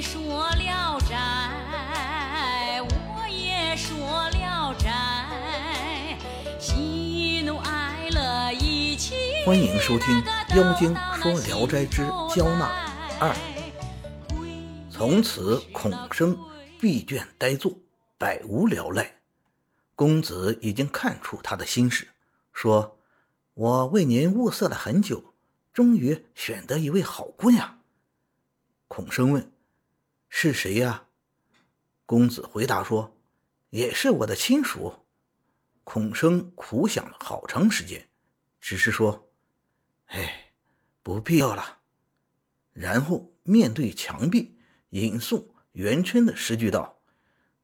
说聊斋，我也说聊斋，喜怒哀乐一起。欢迎收听《妖精说聊斋之焦娜二》。从此，孔生闭卷呆坐，百无聊赖。公子已经看出他的心事，说：“我为您物色了很久，终于选得一位好姑娘。”孔生问：“是谁呀？”公子回答说：“也是我的亲属。”孔生苦想了好长时间，只是说：“哎，不必要了。”然后面对墙壁，吟诵元春的诗句道：“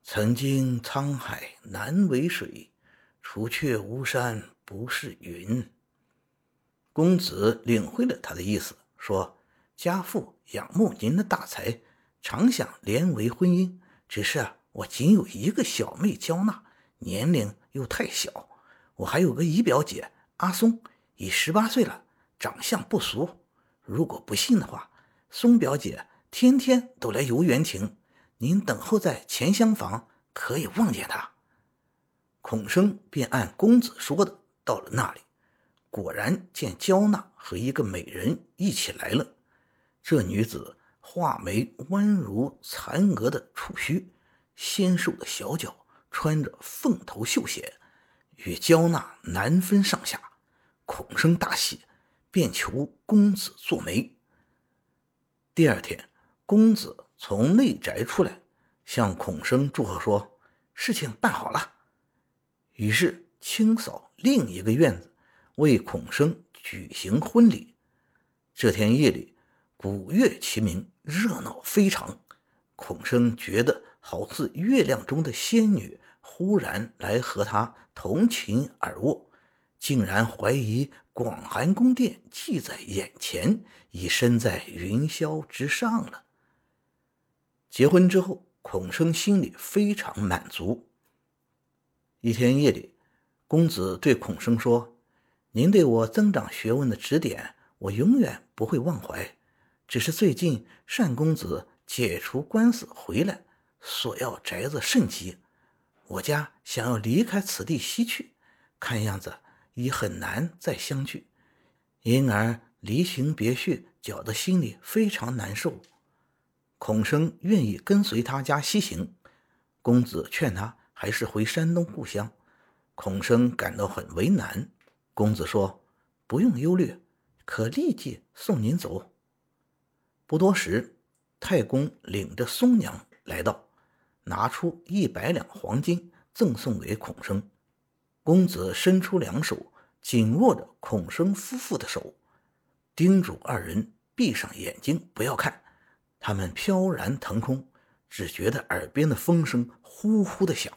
曾经沧海难为水，除却巫山不是云。”公子领会了他的意思，说。家父仰慕您的大才，常想连为婚姻。只是，我仅有一个小妹娇娜，年龄又太小。我还有个姨表姐阿松，已十八岁了，长相不俗。如果不信的话，松表姐天天都来游园亭，您等候在前厢房，可以望见她。孔生便按公子说的到了那里，果然见娇娜和一个美人一起来了。这女子画眉弯如蚕蛾的触须，纤瘦的小脚穿着凤头绣鞋，与娇娜难分上下。孔生大喜，便求公子做媒。第二天，公子从内宅出来，向孔生祝贺说：“事情办好了。”于是清扫另一个院子，为孔生举行婚礼。这天夜里。鼓乐齐鸣，热闹非常。孔生觉得好似月亮中的仙女忽然来和他同寝而卧，竟然怀疑广寒宫殿既在眼前，已身在云霄之上了。结婚之后，孔生心里非常满足。一天夜里，公子对孔生说：“您对我增长学问的指点，我永远不会忘怀。”只是最近单公子解除官司回来，索要宅子甚急，我家想要离开此地西去，看样子已很难再相聚，因而离情别绪，搅得心里非常难受。孔生愿意跟随他家西行，公子劝他还是回山东故乡，孔生感到很为难。公子说：“不用忧虑，可立即送您走。”不多时，太公领着松娘来到，拿出一百两黄金赠送给孔生。公子伸出两手，紧握着孔生夫妇的手，叮嘱二人闭上眼睛，不要看。他们飘然腾空，只觉得耳边的风声呼呼的响。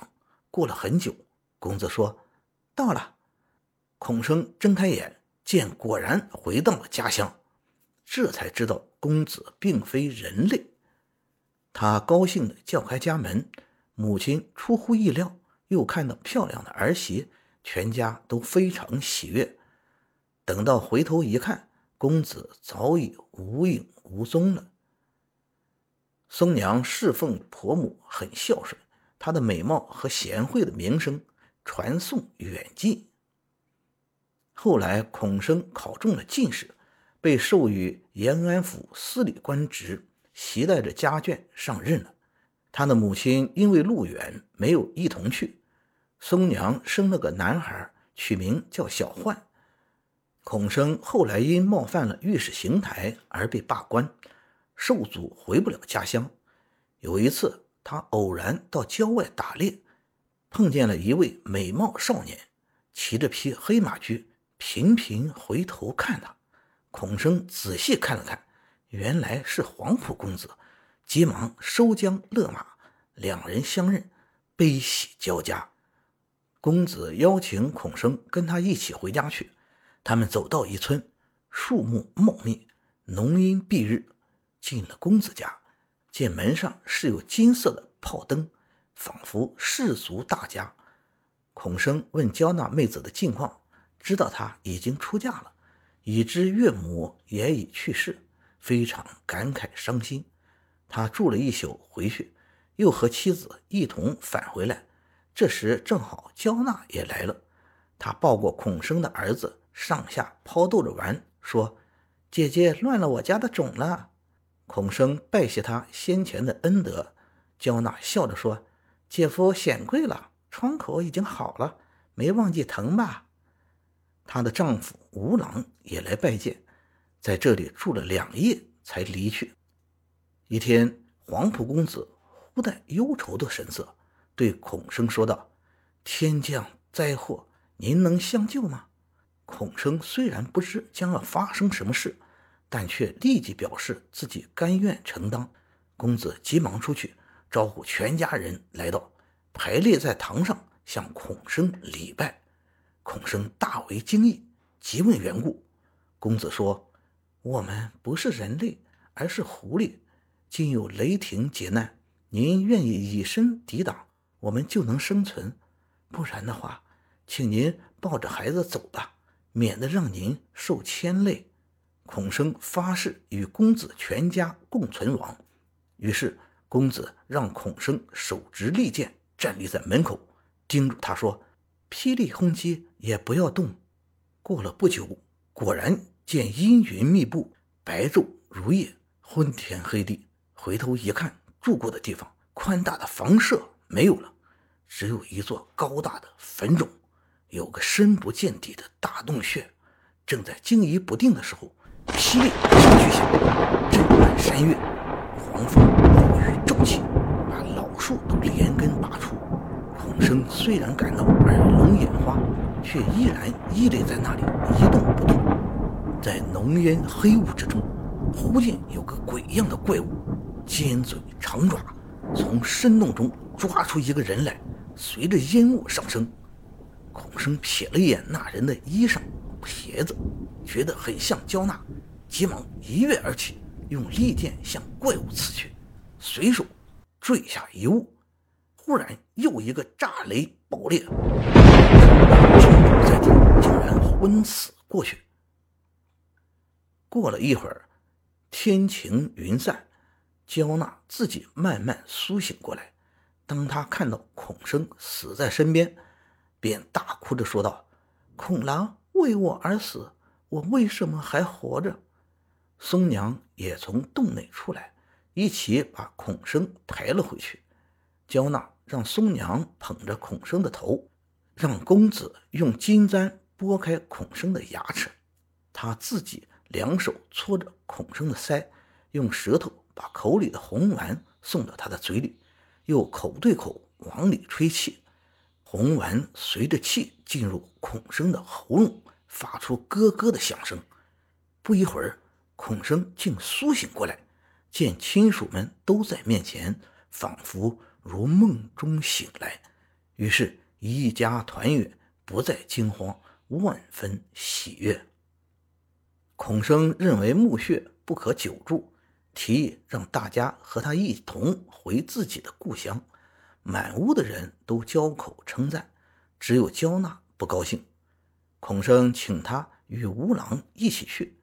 过了很久，公子说：“到了。”孔生睁开眼，见果然回到了家乡。这才知道公子并非人类，他高兴地叫开家门，母亲出乎意料，又看到漂亮的儿媳，全家都非常喜悦。等到回头一看，公子早已无影无踪了。松娘侍奉婆母很孝顺，她的美貌和贤惠的名声传颂远近。后来孔生考中了进士。被授予延安府司礼官职，携带着家眷上任了。他的母亲因为路远，没有一同去。松娘生了个男孩，取名叫小焕。孔生后来因冒犯了御史邢台而被罢官，受阻回不了家乡。有一次，他偶然到郊外打猎，碰见了一位美貌少年，骑着匹黑马驹，频频回头看他。孔生仔细看了看，原来是黄埔公子，急忙收缰勒马，两人相认，悲喜交加。公子邀请孔生跟他一起回家去。他们走到一村，树木茂密，浓荫蔽日。进了公子家，见门上是有金色的炮灯，仿佛世族大家。孔生问焦娜妹子的近况，知道她已经出嫁了。已知岳母也已去世，非常感慨伤心。他住了一宿，回去又和妻子一同返回来。这时正好焦娜也来了，他抱过孔生的儿子，上下抛逗着玩，说：“姐姐乱了我家的种了。”孔生拜谢他先前的恩德，焦娜笑着说：“姐夫显贵了，窗口已经好了，没忘记疼吧？”她的丈夫吴郎也来拜见，在这里住了两夜才离去。一天，黄埔公子忽带忧愁的神色。对孔生说道：“天降灾祸，您能相救吗？”孔生虽然不知将要发生什么事，但却立即表示自己甘愿承担。公子急忙出去招呼全家人来到，排列在堂上向孔生礼拜。孔生大为惊异，急问缘故。公子说：“我们不是人类，而是狐狸。今有雷霆劫难，您愿意以身抵挡？”我们就能生存，不然的话，请您抱着孩子走吧，免得让您受牵累。孔生发誓与公子全家共存亡。于是公子让孔生手执利剑站立在门口，叮嘱他说：“霹雳轰击也不要动。”过了不久，果然见阴云密布，白昼如夜，昏天黑地。回头一看，住过的地方宽大的房舍没有了。只有一座高大的坟冢，有个深不见底的大洞穴。正在惊疑不定的时候，霹雳一声巨响，震撼山岳，黄风暴雨骤起，把老树都连根拔出。孔生虽然感到耳聋眼花，却依然屹立在那里一动不动。在浓烟黑雾之中，忽见有个鬼样的怪物，尖嘴长爪，从深洞中抓出一个人来。随着烟雾上升，孔生瞥了一眼那人的衣裳、鞋子，觉得很像焦娜，急忙一跃而起，用利剑向怪物刺去，随手坠下一物，忽然又一个炸雷爆裂，重倒在地，竟然昏死过去。过了一会儿，天晴云散，焦娜自己慢慢苏醒过来。当他看到孔生死在身边，便大哭着说道：“孔郎为我而死，我为什么还活着？”松娘也从洞内出来，一起把孔生抬了回去。焦娜让松娘捧着孔生的头，让公子用金簪拨开孔生的牙齿，他自己两手搓着孔生的腮，用舌头把口里的红丸送到他的嘴里。又口对口往里吹气，红丸随着气进入孔生的喉咙，发出咯咯的响声。不一会儿，孔生竟苏醒过来，见亲属们都在面前，仿佛如梦中醒来。于是，一家团圆，不再惊慌，万分喜悦。孔生认为墓穴不可久住。提议让大家和他一同回自己的故乡，满屋的人都交口称赞，只有焦娜不高兴。孔生请他与吴郎一起去，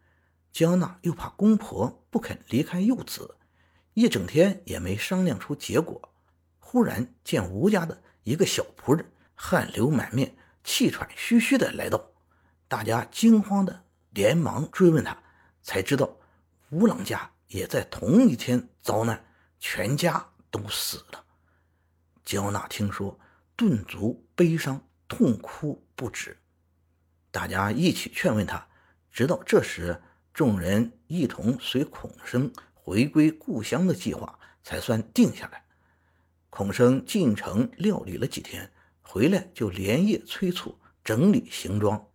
焦娜又怕公婆不肯离开幼子，一整天也没商量出结果。忽然见吴家的一个小仆人汗流满面、气喘吁吁的来到，大家惊慌的连忙追问他，才知道吴郎家。也在同一天遭难，全家都死了。焦娜听说，顿足悲伤，痛哭不止。大家一起劝慰他，直到这时，众人一同随孔生回归故乡的计划才算定下来。孔生进城料理了几天，回来就连夜催促整理行装。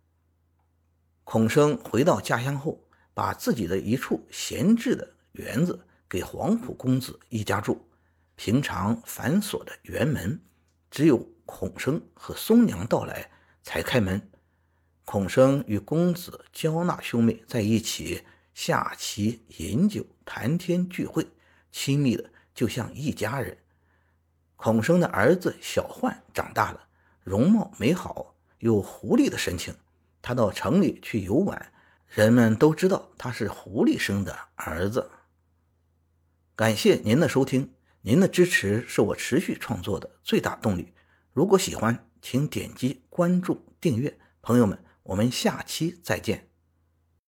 孔生回到家乡后，把自己的一处闲置的。园子给黄埔公子一家住，平常反锁的园门，只有孔生和松娘到来才开门。孔生与公子焦纳兄妹在一起下棋、饮酒、谈天聚会，亲密的就像一家人。孔生的儿子小焕长大了，容貌美好，有狐狸的神情。他到城里去游玩，人们都知道他是狐狸生的儿子。感谢您的收听，您的支持是我持续创作的最大动力。如果喜欢，请点击关注订阅。朋友们，我们下期再见。